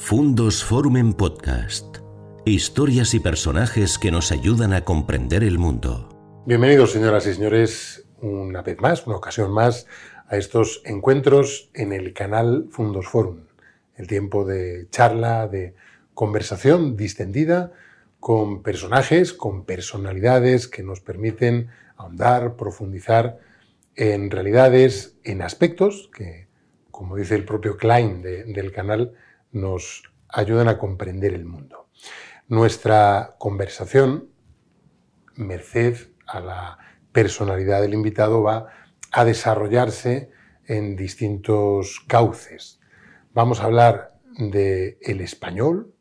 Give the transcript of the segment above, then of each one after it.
Fundos Forum en Podcast. Historias y personajes que nos ayudan a comprender el mundo. Bienvenidos, señoras y señores, una vez más, una ocasión más, a estos encuentros en el canal Fundos Forum. El tiempo de charla, de conversación distendida con personajes, con personalidades que nos permiten ahondar, profundizar en realidades, en aspectos que, como dice el propio Klein del canal, nos ayudan a comprender el mundo. Nuestra conversación, merced a la personalidad del invitado, va a desarrollarse en distintos cauces. Vamos a hablar del el español,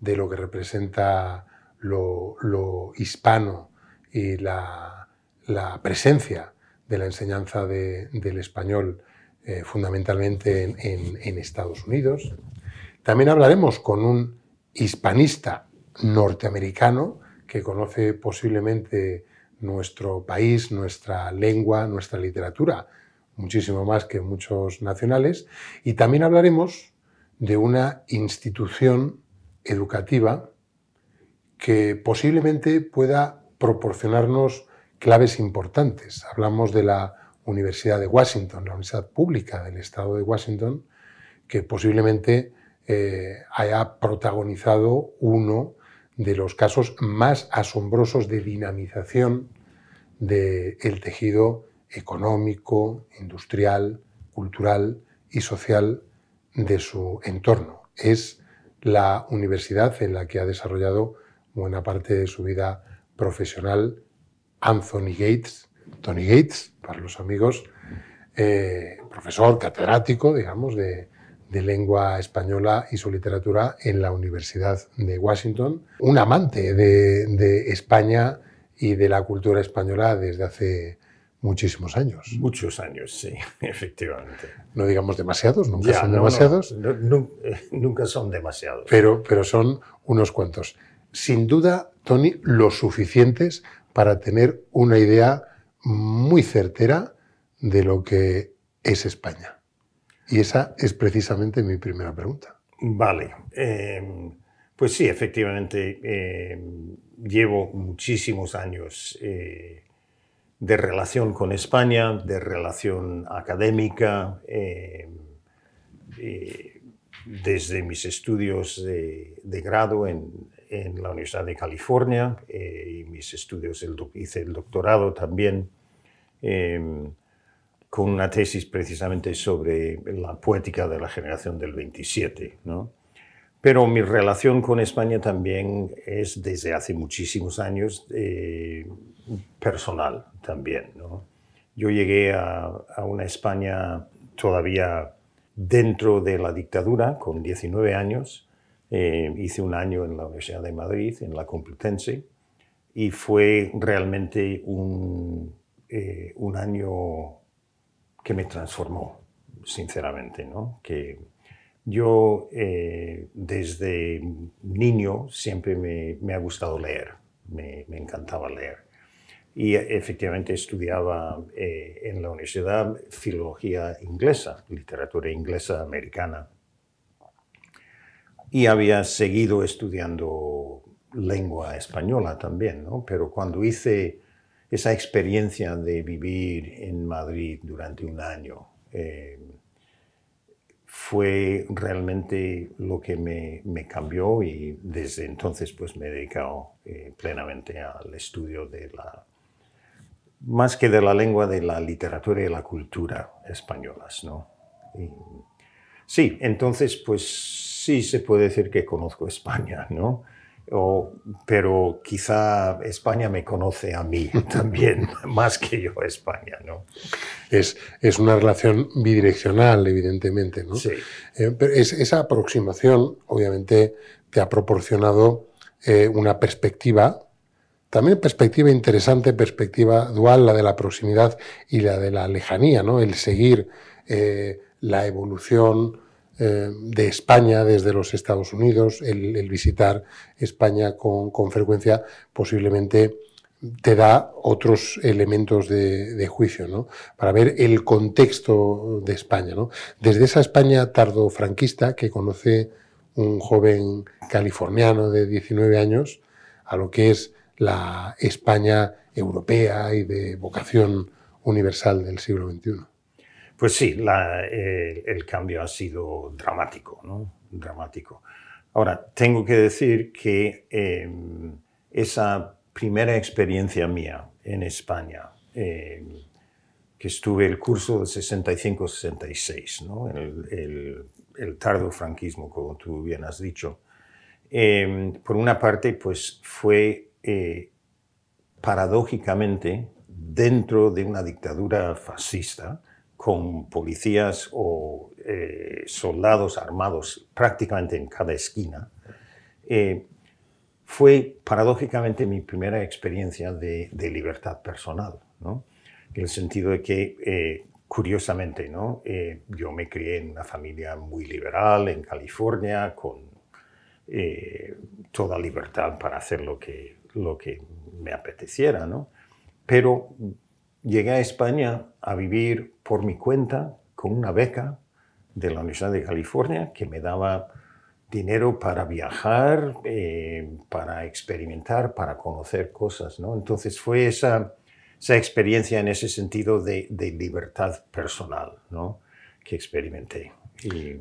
de lo que representa lo, hispano y la, presencia de la enseñanza del español eh, fundamentalmente en, Estados Unidos. También hablaremos con un hispanista norteamericano que conoce posiblemente nuestro país, nuestra lengua, nuestra literatura, muchísimo más que muchos nacionales. Y también hablaremos de una institución educativa que posiblemente pueda proporcionarnos claves importantes. Hablamos de la Universidad de Washington, la Universidad Pública del Estado de Washington, que posiblemente eh, haya protagonizado uno de los casos más asombrosos de dinamización del tejido económico, industrial, cultural y social de su entorno. Es la universidad en la que ha desarrollado buena parte de su vida profesional Anthony Gates, Tony Gates, para los amigos, eh, profesor catedrático, digamos, de, lengua española y su literatura en la Universidad de Washington, un amante de, España y de la cultura española desde hace muchísimos años. Muchos años, sí, efectivamente. No digamos demasiados, nunca son demasiados. nunca son demasiados. Pero, pero son unos cuantos sin duda, Tony, lo suficientes para tener una idea muy certera de lo que es España. Y esa es precisamente mi primera pregunta. Vale. Em, pues sí, efectivamente, em, llevo muchísimos años eh, de relación con España, de relación académica, em, eh, desde mis estudios de grado en, la Universidad de California eh, y mis estudios, hice el doctorado también con una tesis precisamente sobre la poética de la generación del 27. ¿no? Pero mi relación con España también es desde hace muchísimos años eh, personal también. ¿no? Yo llegué a, a una España todavía dentro de la dictadura con 19 años eh, hice un año en la Universidad de Madrid, en la Complutense, y fue realmente un, eh, un año que me transformó, sinceramente, ¿no? Que yo eh, desde niño siempre me, ha gustado leer, me, encantaba leer. Y efectivamente estudiaba en la universidad filología inglesa, literatura inglesa americana y había seguido estudiando lengua española también, ¿no? Pero cuando hice esa experiencia de vivir en Madrid durante un año, eh, fue realmente lo que me, cambió y desde entonces pues me he dedicado eh, plenamente al estudio de la, más que de la lengua, de la literatura y la cultura españolas, ¿no? sí, entonces pues sí se puede decir que conozco España, ¿no? Pero quizá España me conoce a mí también, más que yo a España, ¿no? Es, es una relación bidireccional, evidentemente, ¿no? Sí. Eh, esa aproximación, obviamente, te ha proporcionado eh, una perspectiva, también perspectiva interesante, perspectiva dual, la de la proximidad y la de la lejanía, ¿no? El seguir eh, la evolución eh, de España desde los Estados Unidos, el, visitar España con, frecuencia posiblemente te da otros elementos de, juicio, ¿no? Para ver el contexto de España, ¿no? Desde esa España tardo-franquista que conoce un joven californiano de 19 años a lo que es la España europea y de vocación universal del siglo XXI. Pues sí, el cambio ha sido dramático, ¿no? Dramático. Ahora, tengo que decir que em, esa primera experiencia mía en España, em, que estuve el curso de 65-66, ¿no? el, el, tardo franquismo, como tú bien has dicho, em, por una parte, pues fue eh, paradójicamente dentro de una dictadura fascista, con policías o eh, soldados armados prácticamente en cada esquina, eh, fue paradójicamente mi primera experiencia de, libertad personal, ¿no? en el sentido de que, eh, curiosamente, ¿no? yo me crié en una familia muy liberal en California, con toda libertad para hacer lo que, lo que me apeteciera, ¿no? pero llegué a España a vivir por mi cuenta con una beca de la Universidad de California que me daba dinero para viajar, eh, para experimentar, para conocer cosas. ¿no? Entonces fue esa, esa experiencia en ese sentido de, libertad personal ¿no? que experimenté. Y,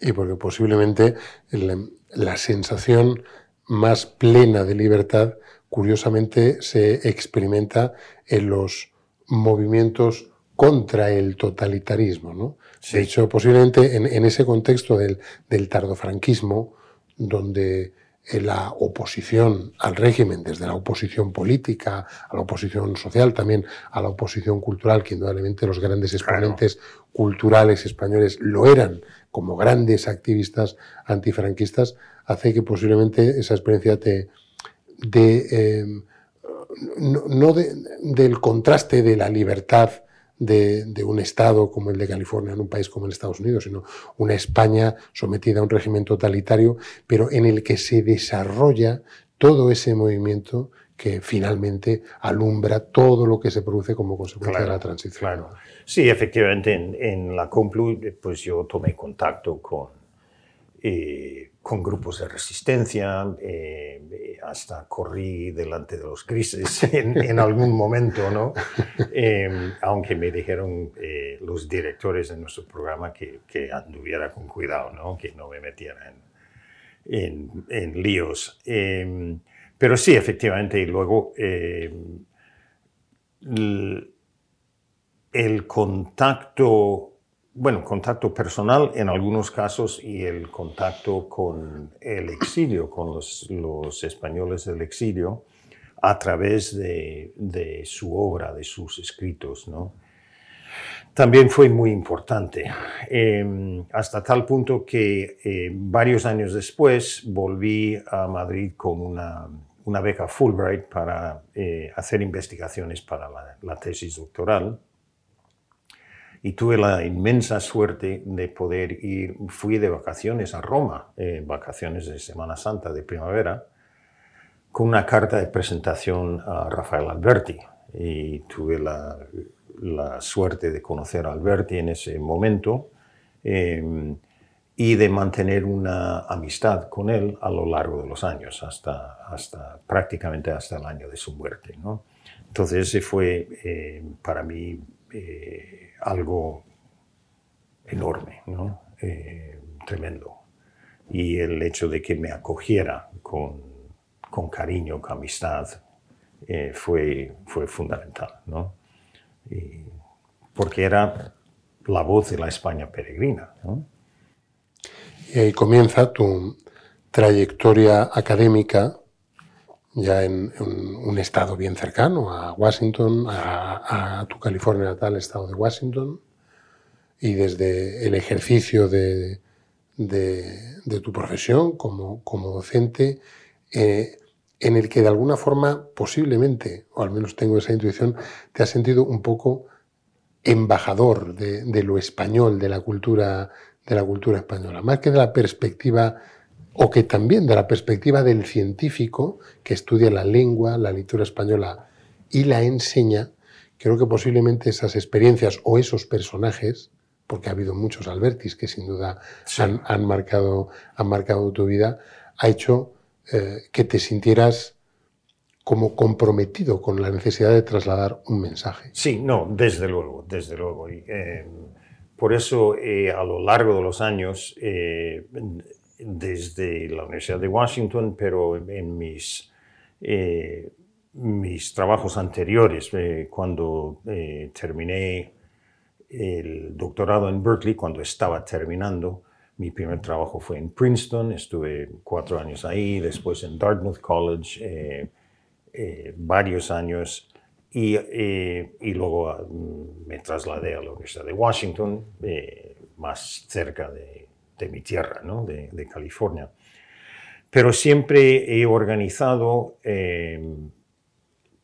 y porque posiblemente la sensación más plena de libertad, curiosamente, se experimenta en los movimientos contra el totalitarismo. ¿no? De hecho, posiblemente en, ese contexto del, del, tardofranquismo, donde la oposición al régimen, desde la oposición política, a la oposición social, también a la oposición cultural, que indudablemente los grandes exponentes culturales españoles lo eran como grandes activistas antifranquistas, hace que posiblemente esa experiencia te, de, eh, no, del contraste de la libertad de, un Estado como el de California, en un país como el Estados Unidos, sino una España sometida a un régimen totalitario, pero en el que se desarrolla todo ese movimiento que finalmente alumbra todo lo que se produce como consecuencia de la transición. Claro. Sí, efectivamente, en, la Complu, pues yo tomé contacto con, eh, con grupos de resistencia, eh, hasta corrí delante de los grises en, algún momento, ¿no? Eh, aunque me dijeron eh, los directores de nuestro programa que, que, anduviera con cuidado, ¿no? Que no me metiera en, en, líos. pero sí, efectivamente, y luego el contacto bueno, contacto personal en algunos casos y el contacto con el exilio, con los, españoles del exilio, a través de, su obra, de sus escritos. ¿no? También fue muy importante, em, hasta tal punto que eh, varios años después volví a Madrid con una, beca Fulbright para eh, hacer investigaciones para la tesis doctoral y tuve la inmensa suerte de poder ir, fui de vacaciones a Roma, eh, vacaciones de Semana Santa, de primavera, con una carta de presentación a Rafael Alberti. Y tuve la, la suerte de conocer a Alberti en ese momento em, y de mantener una amistad con él a lo largo de los años, hasta, hasta prácticamente hasta el año de su muerte. ¿no? Entonces ese fue eh, para mí... Eh, algo enorme, ¿no? Eh, tremendo. Y el hecho de que me acogiera con, con cariño, con amistad, eh, fue, fue fundamental, ¿no? porque era la voz de la España peregrina. ¿no? Y ahí comienza tu trayectoria académica ya en, un estado bien cercano a Washington, a, tu California natal, estado de Washington, y desde el ejercicio de, tu profesión como, como docente, eh, en el que de alguna forma, posiblemente, o al menos tengo esa intuición, te has sentido un poco embajador de, de lo español, de la cultura, de la cultura española, más que de la perspectiva o que también de la perspectiva del científico que estudia la lengua, la literatura española y la enseña, creo que posiblemente esas experiencias o esos personajes porque ha habido muchos Albertis que sin duda han, marcado, han marcado tu vida, ha hecho eh, que te sintieras como comprometido con la necesidad de trasladar un mensaje. Sí, no, desde luego, desde luego. Eh, por eso, eh, a lo largo de los años, desde la Universidad de Washington, pero en mis, mis trabajos anteriores, cuando terminé el doctorado en Berkeley, cuando estaba terminando, mi primer trabajo fue en Princeton, estuve cuatro años ahí, después en Dartmouth College, eh, eh, varios años, y, eh, y luego ah, me trasladé a la Universidad de Washington, más cerca de, de, mi tierra, ¿no? de, California. Pero siempre he organizado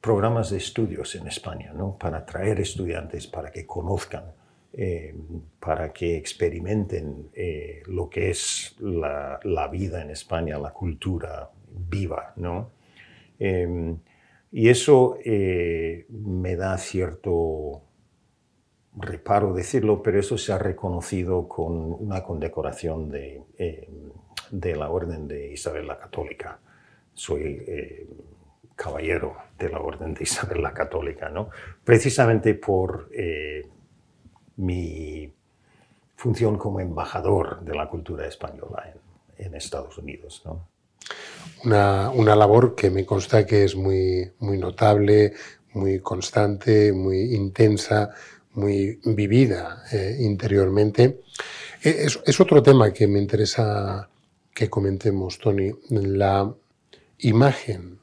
programas de estudios en España, ¿no? para atraer estudiantes, para que conozcan eh, para que experimenten eh, lo que es la, vida en España, la cultura viva, ¿no? Y eso eh, me da cierto reparo decirlo, pero eso se ha reconocido con una condecoración de, em, de la Orden de Isabel la Católica. Soy caballero de la Orden de Isabel la Católica, ¿no? Precisamente por mi función como embajador de la cultura española en, Estados Unidos. Una, labor que me consta que es muy, muy notable, muy constante, muy intensa, muy vivida eh, interiormente. E, es, otro tema que me interesa que comentemos, Tony, la imagen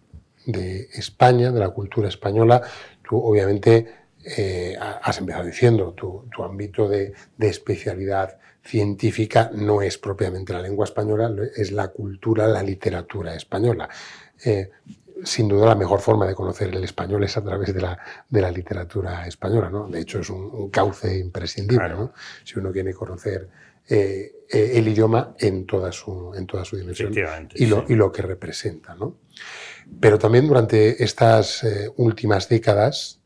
de España, de la cultura española. Tú obviamente eh, has empezado diciendo, tu, ámbito de, especialidad científica no es propiamente la lengua española, es la cultura, la literatura española. Eh, sin duda la mejor forma de conocer el español es a través de la, de la literatura española, ¿no? De hecho es un, cauce imprescindible, ¿no? Si uno quiere conocer eh, el idioma en toda su, en toda su dimensión y lo, y lo, que representa, ¿no? Pero también durante estas últimas décadas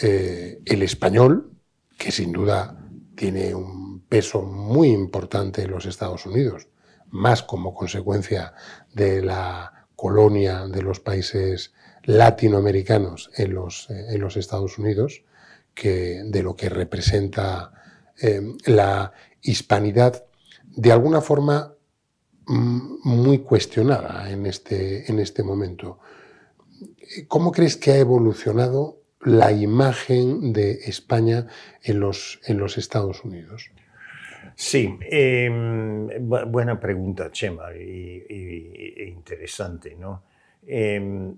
eh, el español, que sin duda tiene un peso muy importante en los Estados Unidos, más como consecuencia de la colonia de los países latinoamericanos en los, eh, en los Estados Unidos, que de lo que representa eh, la hispanidad, de alguna forma mm, muy cuestionada en este, en este momento. ¿Cómo crees que ha evolucionado la imagen de España en los, en los Estados Unidos? Sí, em, buena pregunta, Chema, y, e interesante. ¿no? Em,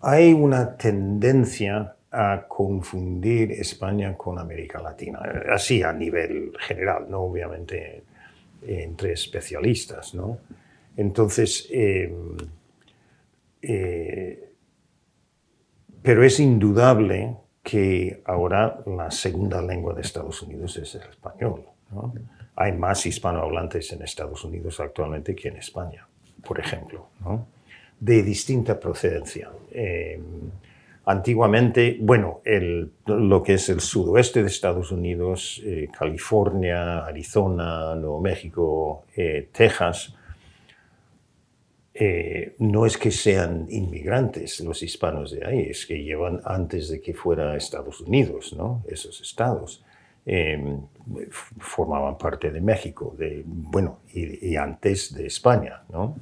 hay una tendencia a confundir España con América Latina, así a nivel general, no obviamente entre especialistas. ¿no? Entonces, em, eh, pero es indudable que ahora la segunda lengua de Estados Unidos es el español. Hay más hispanohablantes en Estados Unidos actualmente que en España, por ejemplo, de distinta procedencia. Eh, antiguamente, bueno, lo que es el sudoeste de Estados Unidos, eh, California, Arizona, Nuevo México, eh, Texas, eh, no es que sean inmigrantes los hispanos de ahí, es que llevan antes de que fuera Estados Unidos, ¿no? esos estados. Em, formaban parte de México, de, bueno, y, antes de España. ¿no?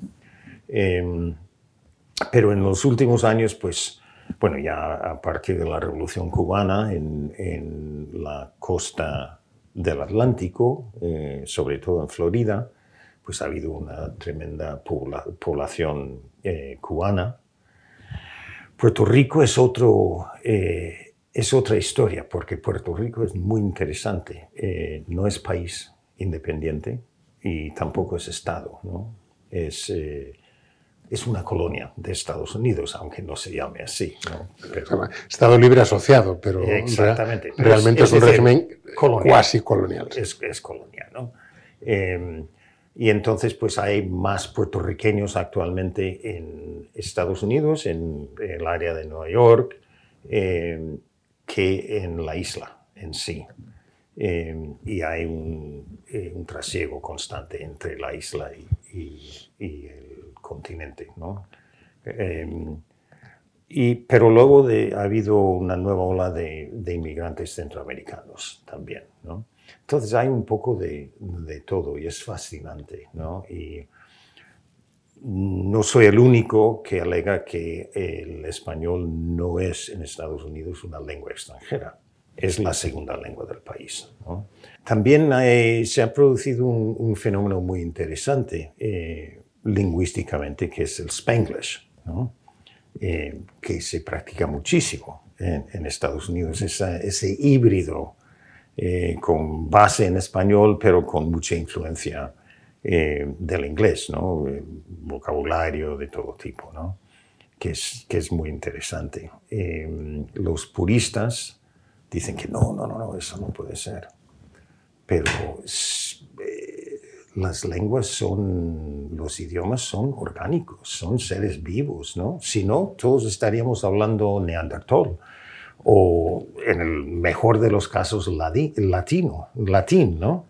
Em, pero en los últimos años, pues, bueno, ya a partir de la Revolución Cubana en, la costa del Atlántico, eh, sobre todo en Florida, pues ha habido una tremenda población eh, cubana. Puerto Rico es, otro, eh, es otra historia, porque Puerto Rico es muy interesante. Eh, no es país independiente y tampoco es Estado. ¿no? Es, es una colonia de Estados Unidos, aunque no se llame así. Estado libre asociado, pero, Exactamente, realmente es, un régimen cuasi colonial. Es, es colonial. ¿no? Y entonces, pues hay más puertorriqueños actualmente en Estados Unidos, en el área de Nueva York, eh, que en la isla en sí. y hay un, un, trasiego constante entre la isla y, el continente. ¿no? Y, pero luego de, ha habido una nueva ola de, de inmigrantes centroamericanos también. ¿no? Entonces hay un poco de, todo y es fascinante. ¿no? Y no soy el único que alega que el español no es en Estados Unidos una lengua extranjera. Es la segunda lengua del país. También se ha producido un, fenómeno muy interesante eh, lingüísticamente que es el Spanglish. Eh, que se practica muchísimo en, Estados Unidos, ese híbrido eh, con base en español, pero con mucha influencia eh, del inglés, ¿no? vocabulario de todo tipo, ¿no? que, es, que es muy interesante. los puristas dicen que no, no, no, no, eso no puede ser. Pero las lenguas son, los idiomas son orgánicos, son seres vivos, ¿no? Si no, todos estaríamos hablando neandertal o en el mejor de los casos latino, latín, ¿no?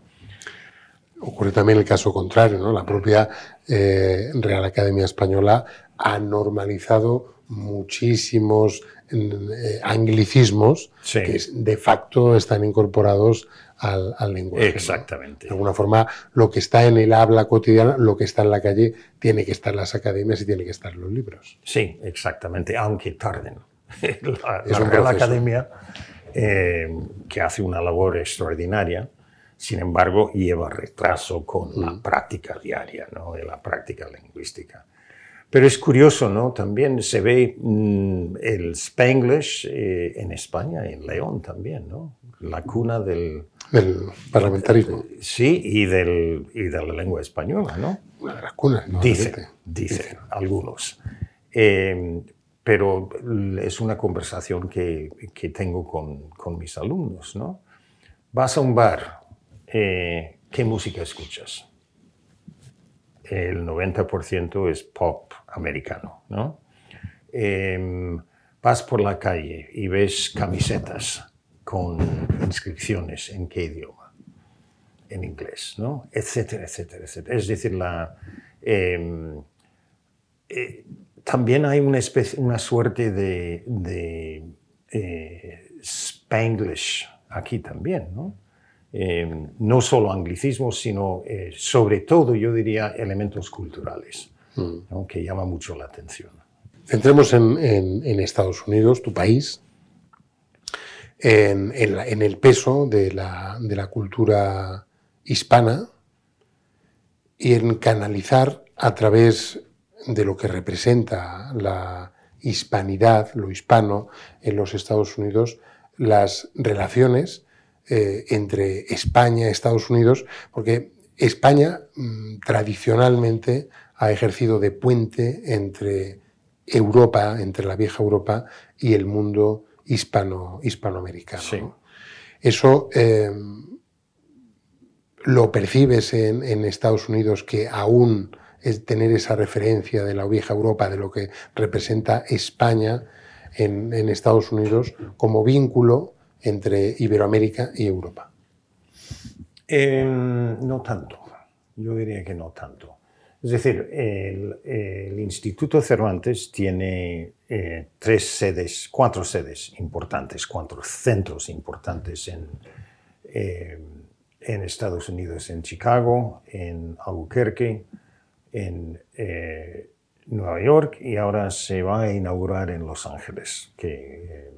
Ocurre también el caso contrario, ¿no? La propia eh, Real Academia Española ha normalizado muchísimos eh, anglicismos que de facto están incorporados al, lenguaje. Exactamente. De alguna forma, lo que está en el habla cotidiana, lo que está en la calle, tiene que estar en las academias y tiene que estar en los libros. Sí, exactamente, aunque tarden. la, Real Academia, eh, que hace una labor extraordinaria, sin embargo, lleva retraso con la mm. práctica diaria, ¿no? de la práctica lingüística. Pero es curioso, ¿no? También se ve mm, el Spanglish eh, en España, en León también, ¿no? La cuna del... Del parlamentarismo. sí, y, del, y de la lengua española, ¿no? Una de las cunas, ¿no? Dicen, dicen, algunos. Em, pero es una conversación que, que tengo con, con, mis alumnos, ¿no? Vas a un bar, eh, ¿qué música escuchas? el 90% es pop americano, ¿no? Em, vas por la calle y ves camisetas con inscripciones en qué idioma, en inglés, ¿no? Etcétera, etcétera, etcétera. Es decir, la, em, eh, también hay una, especie, una suerte de, de eh, Spanglish aquí también, ¿no? Em, no solo anglicismos, sino eh, sobre todo, yo diría, elementos culturales, mm. que llama mucho la atención. Centremos en, Estados Unidos, tu país, en, el peso de la, de la cultura hispana y en canalizar a través de lo que representa la hispanidad, lo hispano en los Estados Unidos, las relaciones eh, entre España y Estados Unidos, porque España mm, tradicionalmente ha ejercido de puente entre Europa, entre la vieja Europa y el mundo hispano, hispanoamericano. Eso eh, lo percibes en, Estados Unidos que aún es tener esa referencia de la vieja Europa, de lo que representa España en, Estados Unidos como vínculo entre Iberoamérica y Europa? Em, no tanto, yo diría que no tanto. Es decir, el, Instituto Cervantes tiene eh, tres sedes, cuatro sedes importantes, cuatro centros importantes en, em, en Estados Unidos, en Chicago, en Albuquerque, en eh, Nueva York y ahora se va a inaugurar en Los Ángeles, que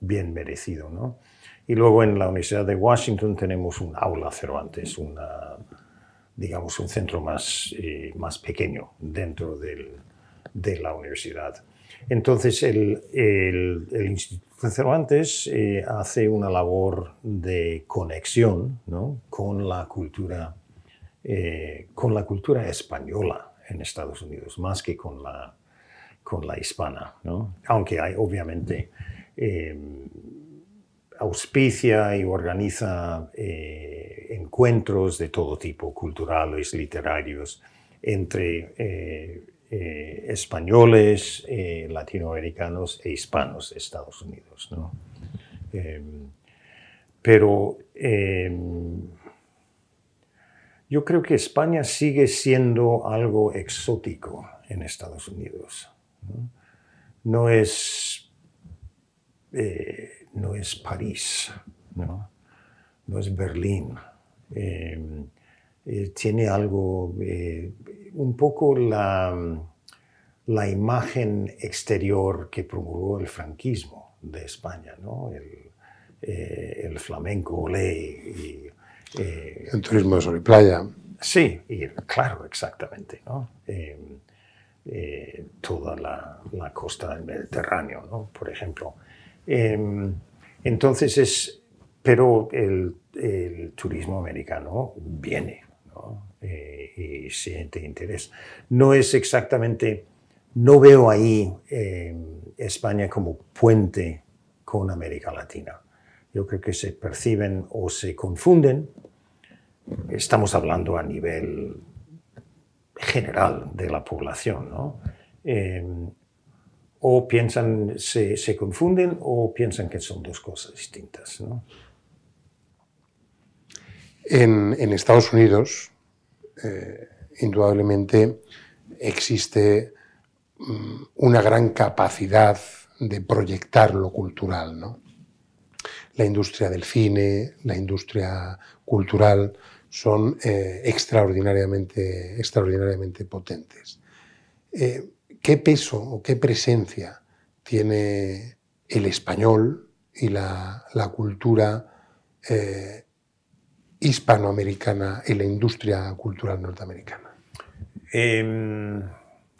bien merecido. ¿no? Y luego en la Universidad de Washington tenemos un aula Cervantes, una, digamos un centro más, eh, más pequeño dentro del, de la universidad. Entonces el, el, Instituto Cervantes eh, hace una labor de conexión ¿no? con, la cultura, eh, con la cultura española en Estados Unidos, más que con la, con la hispana. ¿no? Aunque hay obviamente Em, auspicia y organiza eh, encuentros de todo tipo, culturales, literarios, entre eh, eh, españoles, latinoamericanos e hispanos de Estados Unidos. Em, pero yo creo que España sigue siendo algo exótico en Estados Unidos. No, es, eh, no es París, no, es Berlín. Em, eh, tiene algo, eh, un poco la, la, imagen exterior que promulgó el franquismo de España, ¿no? el, flamenco, ley eh, el turismo de sol y playa. Sí, claro, exactamente. Eh, eh, toda la, costa del Mediterráneo, por ejemplo. Em, entonces es, pero el, turismo americano viene y siente interés. No es exactamente, no veo ahí España como puente con América Latina. Yo creo que se perciben o se confunden estamos hablando a nivel general de la población, ¿no? Eh, o piensan, se, se, confunden o piensan que son dos cosas distintas. ¿no? En, en, Estados Unidos, eh, indudablemente, existe mm, una gran capacidad de proyectar lo cultural. ¿no? La industria del cine, la industria cultural, son eh, extraordinariamente, extraordinariamente potentes. Eh, ¿Qué peso o qué presencia tiene el español y la, cultura eh, hispanoamericana en la industria cultural norteamericana?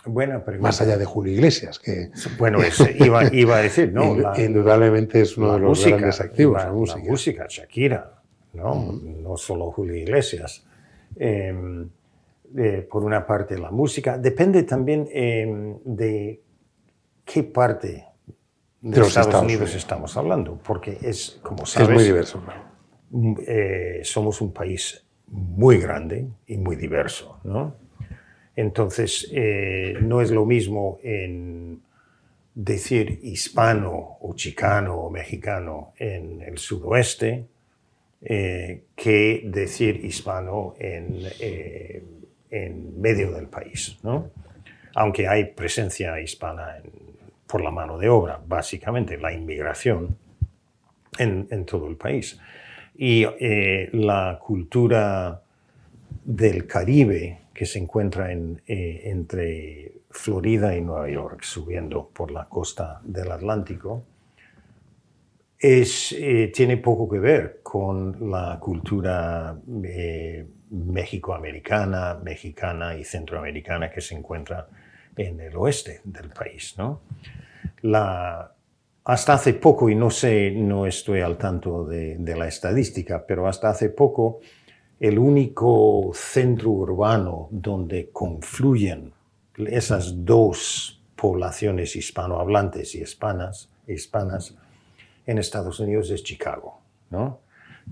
Buena pregunta. Más allá de Julio Iglesias, que... Bueno, iba, a decir, ¿no? indudablemente es uno de los grandes activos. La, música. la música, Shakira, ¿no? solo Julio Iglesias. Em, por una parte la música, depende también em, de qué parte de, los Estados, Unidos, estamos hablando, porque es, como sabes, es muy diverso. Mm, eh, somos un país muy grande y muy diverso, ¿no? Entonces, eh, no es lo mismo decir hispano o chicano o mexicano en el sudoeste eh, que decir hispano en, eh, en, medio del país, ¿no? aunque hay presencia hispana por la mano de obra, básicamente la inmigración en, en todo el país. Y la cultura del Caribe que se encuentra en, entre Florida y Nueva York, subiendo por la costa del Atlántico, es, eh, tiene poco que ver con la cultura eh, mexicoamericana, mexicana y centroamericana que se encuentra en el oeste del país. ¿no? Hasta hace poco, y no sé, no estoy al tanto de la estadística, pero hasta hace poco el único centro urbano donde confluyen esas dos poblaciones hispanohablantes y hispanas, hispanas en Estados Unidos es Chicago, ¿no?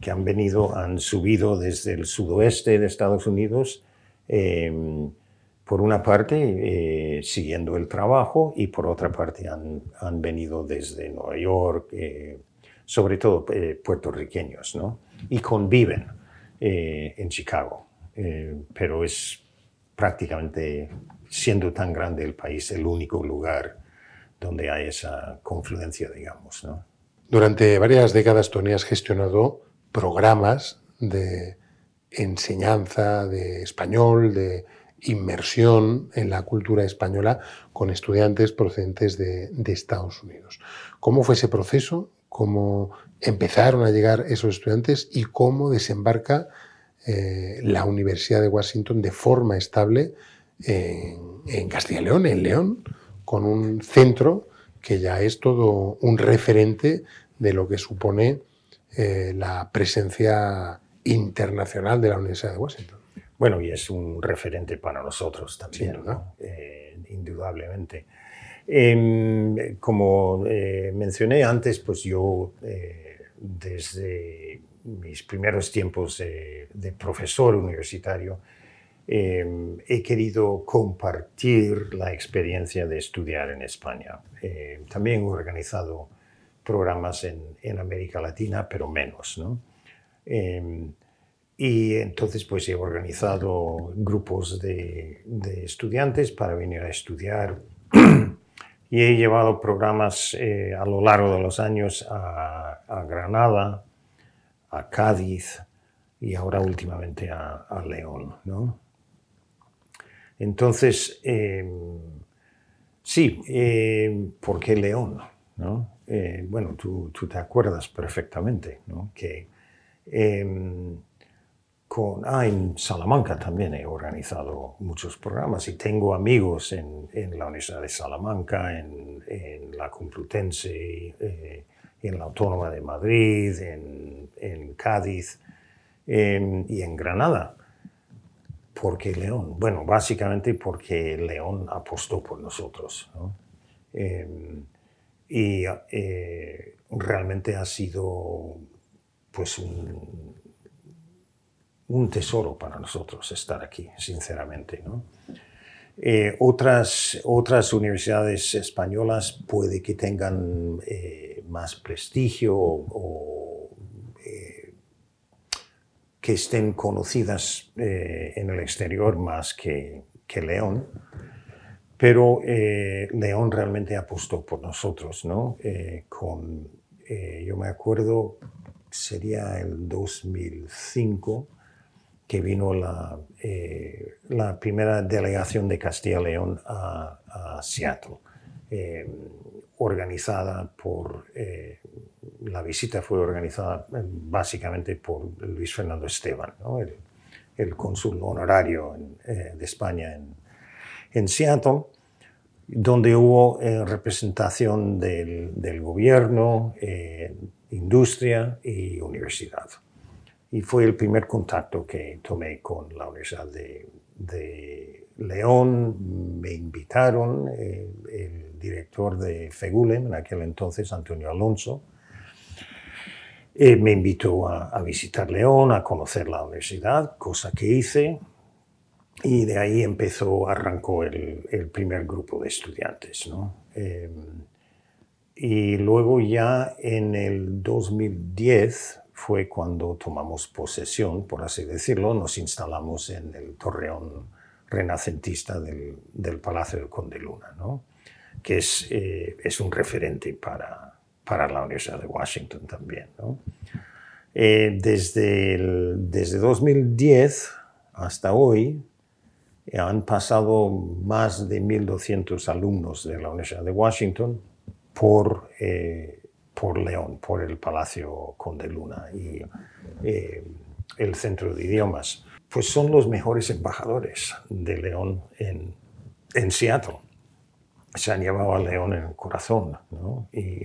que han venido, han subido desde el sudoeste de Estados Unidos, em, por una parte eh, siguiendo el trabajo y por otra parte han, han venido desde Nueva York, eh, sobre todo eh, puertorriqueños, ¿no? y conviven en Chicago, pero es prácticamente, siendo tan grande el país, el único lugar donde hay esa confluencia, digamos. Durante varias décadas, Tony, has gestionado programas de enseñanza de español, de inmersión en la cultura española con estudiantes procedentes de, Estados Unidos. ¿Cómo fue ese proceso? ¿Cómo empezaron a llegar esos estudiantes y cómo desembarca eh, la Universidad de Washington de forma estable en, en Castilla y León, en León, con un centro que ya es todo un referente de lo que supone eh, la presencia internacional de la Universidad de Washington. Bueno, y es un referente para nosotros también, eh, indudablemente. Em, como eh, mencioné antes, pues yo desde mis primeros tiempos de profesor universitario, Em, he querido compartir la experiencia de estudiar en España. Em, también he organizado programas en, América Latina, pero menos. ¿no? Y entonces pues he organizado grupos de, estudiantes para venir a estudiar y he llevado programas eh, a lo largo de los años a, Granada, a Cádiz y ahora últimamente a, León. ¿no? Entonces, em, sí, eh, ¿por qué León? ¿no? Eh, bueno, tú, tú, te acuerdas perfectamente ¿no? que em, con, ah, en Salamanca también he organizado muchos programas y tengo amigos en, en la Universidad de Salamanca, en, en la Complutense, eh, en la Autónoma de Madrid, en, en Cádiz em, y en Granada. ¿Por qué León? Bueno, básicamente porque León apostó por nosotros. Em, y eh, realmente ha sido pues un, un, tesoro para nosotros estar aquí, sinceramente. Eh, otras, otras universidades españolas puede que tengan eh, más prestigio o, que estén conocidas en el exterior más que, que León pero eh, León realmente apostó por nosotros, ¿no? Eh, con, eh, yo me acuerdo, sería el 2005 que vino la, la primera delegación de Castilla y León a, Seattle, organizada por, la visita fue organizada básicamente por Luis Fernando Esteban, el, cónsul honorario de España en, en Seattle, donde hubo eh, representación del, gobierno, eh, industria y universidad. Y fue el primer contacto que tomé con la Universidad de, León. Me invitaron, eh, el director de FEGULEM en aquel entonces, Antonio Alonso, me invitó a, visitar León, a conocer la universidad, cosa que hice y de ahí empezó, arrancó el, el primer grupo de estudiantes. ¿no? Em, y luego ya en el 2010 fue cuando tomamos posesión, por así decirlo, nos instalamos en el torreón renacentista del, Palacio del Conde Luna, que es, eh, es un referente para, para la Universidad de Washington también. Eh, desde, desde 2010 hasta hoy, han pasado más de 1.200 alumnos de la Universidad de Washington por, eh, por León, por el Palacio Conde Luna y eh, el Centro de Idiomas. Pues son los mejores embajadores de León en, en Seattle. Se han llevado a León en el corazón ¿no? y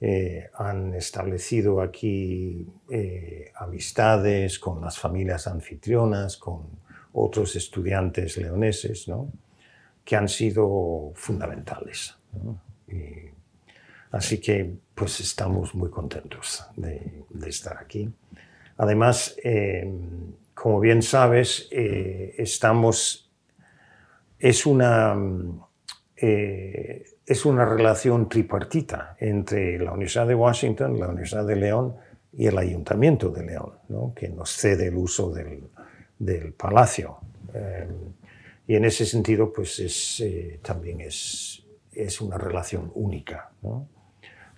eh, han establecido aquí amistades con las familias anfitrionas, con otros estudiantes leoneses, ¿no? que han sido fundamentales. así que pues estamos muy contentos de, estar aquí. Además, em, como bien sabes, eh, estamos, es una, eh, es una relación tripartita entre la Universidad de Washington, la Universidad de León y el Ayuntamiento de León, que nos cede el uso del, palacio. Eh, y en ese sentido, pues es, eh, también es, es, una relación única.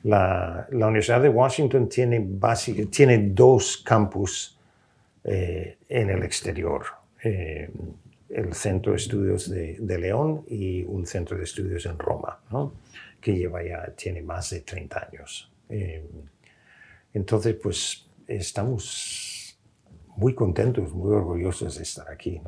La, la, Universidad de Washington tiene, tiene dos campus eh, en el exterior. el Centro de Estudios de, de, León y un Centro de Estudios en Roma, que lleva ya, tiene más de 30 años. entonces, pues estamos muy contentos, muy orgullosos de estar aquí.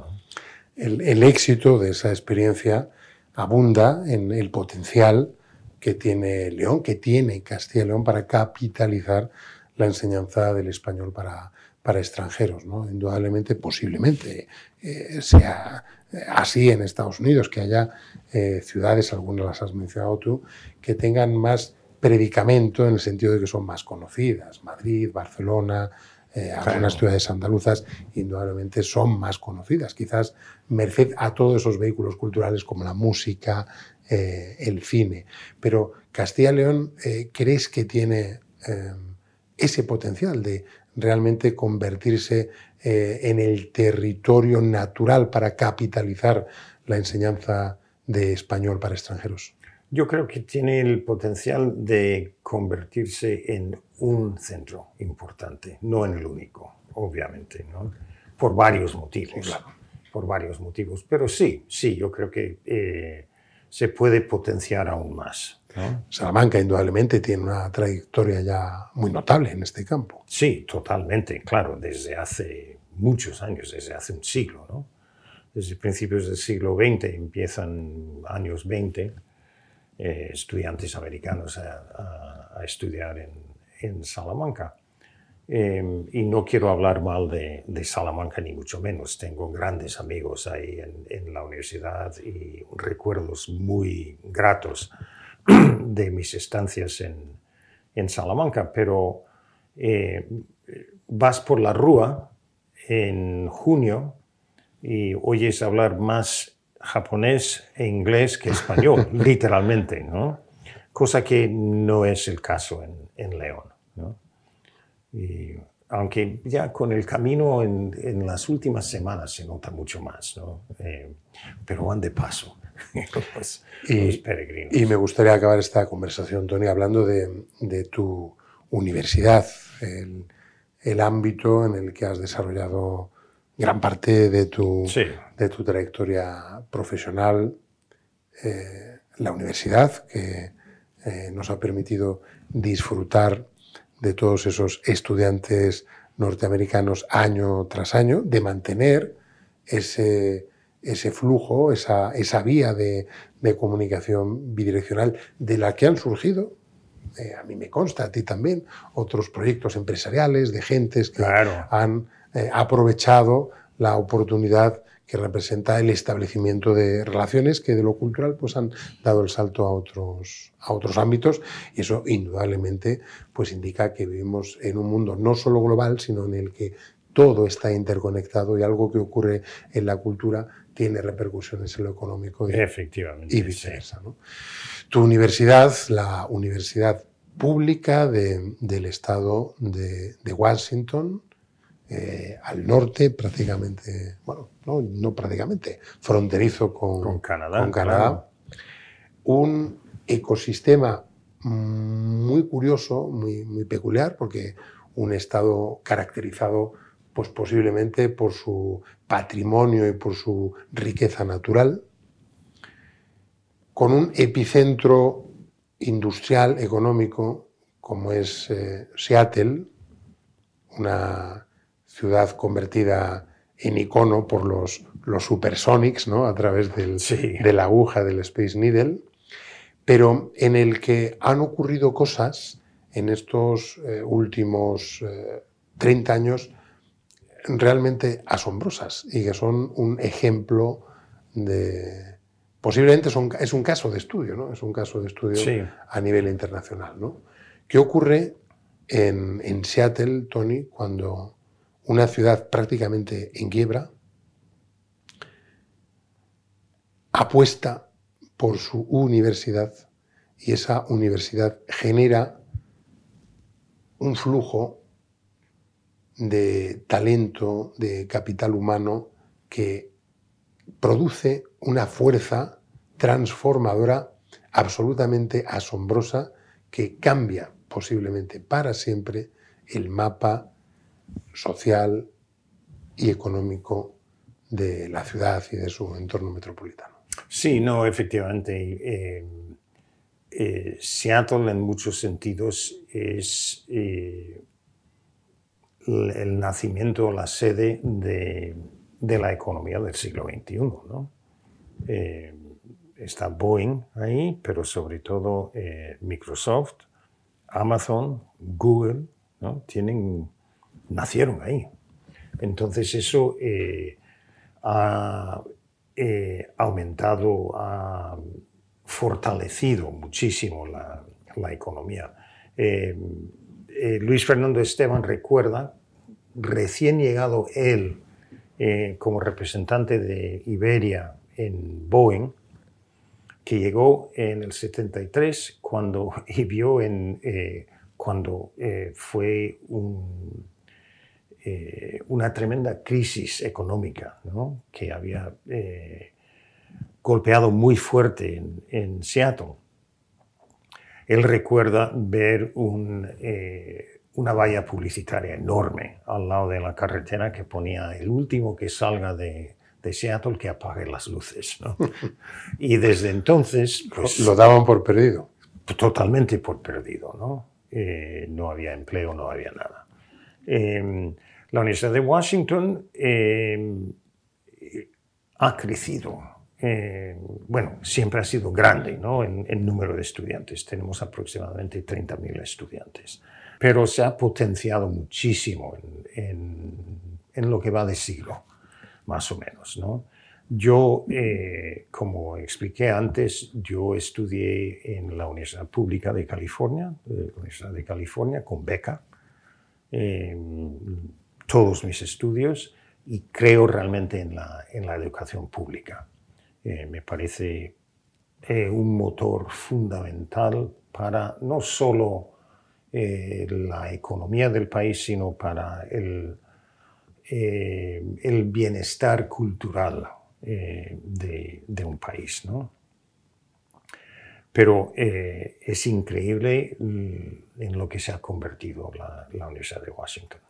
El, éxito de esa experiencia abunda en el potencial que tiene León, que tiene Castilla y León para capitalizar la enseñanza del español para, para extranjeros. ¿no? Indudablemente, posiblemente eh, sea así en Estados Unidos, que haya eh, ciudades, algunas las has mencionado tú, que tengan más predicamento en el sentido de que son más conocidas, Madrid, Barcelona, eh, algunas ciudades andaluzas indudablemente son más conocidas, quizás merced a todos esos vehículos culturales como la música, eh, el cine. Pero Castilla y León, eh, ¿crees que tiene ese potencial de realmente convertirse en el territorio natural para capitalizar la enseñanza de español para extranjeros? Yo creo que tiene el potencial de convertirse en un centro importante, no en el único, obviamente, ¿no? por varios motivos. Por varios motivos. Pero sí, sí, yo creo que eh, se puede potenciar aún más. Salamanca, indudablemente, tiene una trayectoria ya muy notable en este campo. Sí, totalmente, claro, desde hace muchos años, desde hace un siglo. ¿no? Desde principios del siglo XX, empiezan años 20 eh, estudiantes americanos a, estudiar en, Salamanca. Em, y no quiero hablar mal de, Salamanca, ni mucho menos. Tengo grandes amigos ahí en, la universidad y recuerdos muy gratos de mis estancias en, Salamanca. Pero eh, vas por la Rúa en junio y oyes hablar más japonés e inglés que español, literalmente, ¿no? Cosa que no es el caso en, León, ¿no? Y aunque ya con el camino en, las últimas semanas se nota mucho más, ¿no? Eh, pero van de paso los, y, peregrinos. Y me gustaría acabar esta conversación, Tony, hablando de, tu universidad, el, el, ámbito en el que has desarrollado gran parte de tu, de tu trayectoria profesional, eh, la universidad, que eh, nos ha permitido disfrutar de todos esos estudiantes norteamericanos año tras año, de mantener ese, ese flujo, esa, esa vía de, de, comunicación bidireccional de la que han surgido, eh, a mí me consta, a ti también, otros proyectos empresariales de gentes que han eh, aprovechado la oportunidad que representa el establecimiento de relaciones que de lo cultural pues han dado el salto a otros, a otros ámbitos y eso indudablemente pues indica que vivimos en un mundo no solo global sino en el que todo está interconectado y algo que ocurre en la cultura tiene repercusiones en lo económico y, Efectivamente, y viceversa. Tu universidad, la Universidad Pública del Estado de, de Washington, eh, al norte, prácticamente, bueno, no, prácticamente, fronterizo con, Canadá. Un ecosistema muy curioso, muy, muy peculiar, porque un estado caracterizado pues posiblemente por su patrimonio y por su riqueza natural, con un epicentro industrial, económico, como es eh, Seattle, una ciudad convertida en icono por los, los supersonics, ¿no? a través del, de la aguja del Space Needle, pero en el que han ocurrido cosas en estos eh, últimos 30 eh, años realmente asombrosas y que son un ejemplo de... Posiblemente son, es un caso de estudio, ¿no? Es un caso de estudio a nivel internacional, ¿no? ¿Qué ocurre en, en Seattle, Tony, cuando una ciudad prácticamente en quiebra, apuesta por su universidad y esa universidad genera un flujo de talento, de capital humano que produce una fuerza transformadora absolutamente asombrosa que cambia posiblemente para siempre el mapa social y económico de la ciudad y de su entorno metropolitano. Sí, no, efectivamente. Eh, eh, Seattle en muchos sentidos es eh, el nacimiento, la sede de, la economía del siglo XXI. ¿no? está Boeing ahí, pero sobre todo Microsoft, Amazon, Google, ¿no? tienen nacieron ahí. Entonces eso eh, ha eh, aumentado, ha fortalecido muchísimo la, economía. Eh, Luis Fernando Esteban recuerda recién llegado él como representante de Iberia en Boeing, que llegó en el 73 cuando y vio en, cuando eh, una tremenda crisis económica que había golpeado muy fuerte en, en Seattle. Él recuerda ver un, una valla publicitaria enorme al lado de la carretera que ponía el último que salga de, de Seattle que apague las luces. ¿no? y desde entonces... Pues, lo daban por perdido. Totalmente por perdido. No, eh, no había empleo, no había nada. Em, la Universidad de Washington em, ha crecido. Em, bueno, siempre ha sido grande ¿no? en, en número de estudiantes. Tenemos aproximadamente 30.000 estudiantes pero se ha potenciado muchísimo en, en, lo que va de siglo, más o menos. ¿no? Yo, eh, como expliqué antes, yo estudié en la Universidad Pública de California, la Universidad de California, con beca, todos mis estudios, y creo realmente en la, en la educación pública. Eh, me parece eh, un motor fundamental para no solo eh, la economía del país, sino para el, el bienestar cultural de, un país. ¿no? Pero es increíble en lo que se ha convertido la, Universidad de Washington.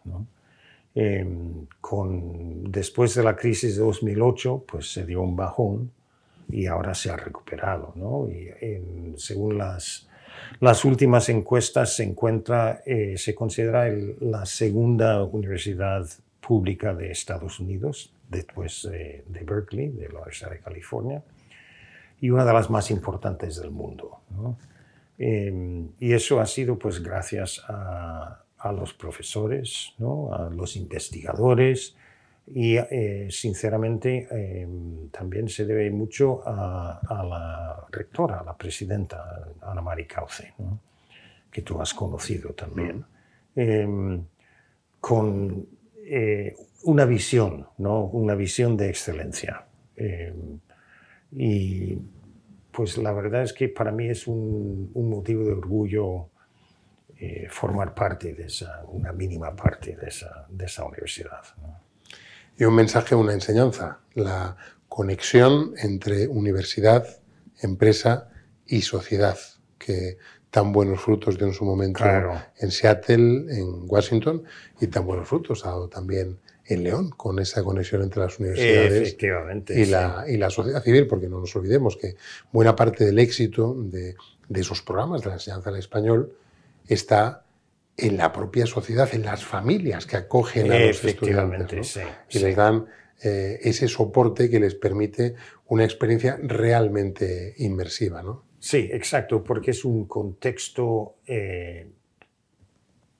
Con, después de la crisis de 2008, pues se dio un bajón y ahora se ha recuperado. ¿no? Y según las las últimas encuestas se encuentra, eh, se considera la segunda universidad pública de Estados Unidos, después de Berkeley, de la Universidad de California, y una de las más importantes del mundo. Em, y eso ha sido pues gracias a, los profesores, a los investigadores, y eh, sinceramente em, también se debe mucho a, la rectora, a la presidenta Ana Mari Cauce, que tú has conocido también, em, con eh, una visión, ¿no? una visión de excelencia. Em, y pues la verdad es que para mí es un, motivo de orgullo eh, formar parte de esa, una mínima parte de esa, de esa universidad y un mensaje, una enseñanza, la conexión entre universidad, empresa y sociedad, que tan buenos frutos dio en su momento en Seattle, en Washington, y tan buenos frutos ha dado también en León, con esa conexión entre las universidades y, la, y, la, sociedad civil, porque no nos olvidemos que buena parte del éxito de, de esos programas de la enseñanza del español está en la propia sociedad, en las familias que acogen a los estudiantes y les dan eh, ese soporte que les permite una experiencia realmente inmersiva. ¿no? Sí, exacto, porque es un contexto eh,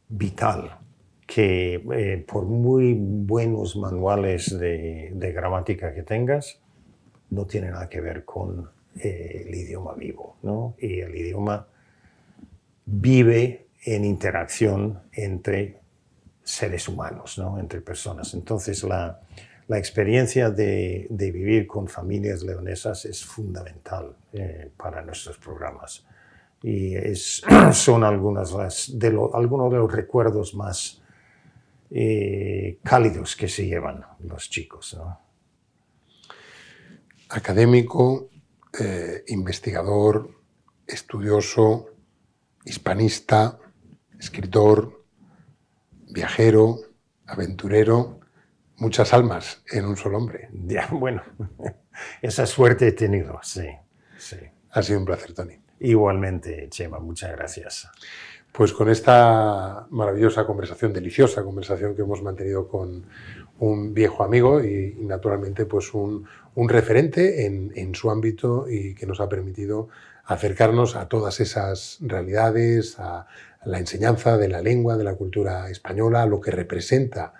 vital que eh, por muy buenos manuales de, de, gramática que tengas, no tiene nada que ver con el idioma vivo. ¿no? Y el idioma vive en interacción entre seres humanos, ¿no? entre personas. Entonces la, la experiencia de, de, vivir con familias leonesas es fundamental eh, para nuestros programas. Y son algunas de algunos de los recuerdos más eh, cálidos que se llevan los chicos. Académico, eh, investigador, estudioso, hispanista, escritor, viajero, aventurero, muchas almas en un solo hombre. Ya, bueno, esa suerte he tenido, sí, sí. Ha sido un placer, Tony. Igualmente, Chema, muchas gracias. Pues con esta maravillosa conversación, deliciosa conversación que hemos mantenido con un viejo amigo y, naturalmente pues un, un referente en, en, su ámbito y que nos ha permitido acercarnos a todas esas realidades, a, la enseñanza de la lengua, de la cultura española, lo que representa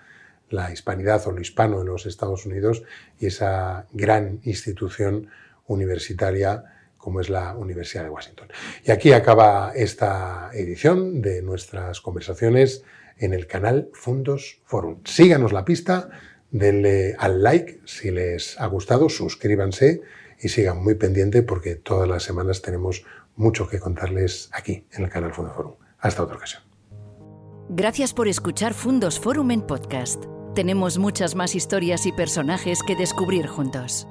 la hispanidad o lo hispano en los Estados Unidos y esa gran institución universitaria como es la Universidad de Washington. Y aquí acaba esta edición de nuestras conversaciones en el canal Fundos Forum. Síganos la pista, denle al like si les ha gustado, suscríbanse y sigan muy pendiente porque todas las semanas tenemos mucho que contarles aquí en el canal Fundos Forum. Hasta otra ocasión. Gracias por escuchar Fundos Forum en podcast. Tenemos muchas más historias y personajes que descubrir juntos.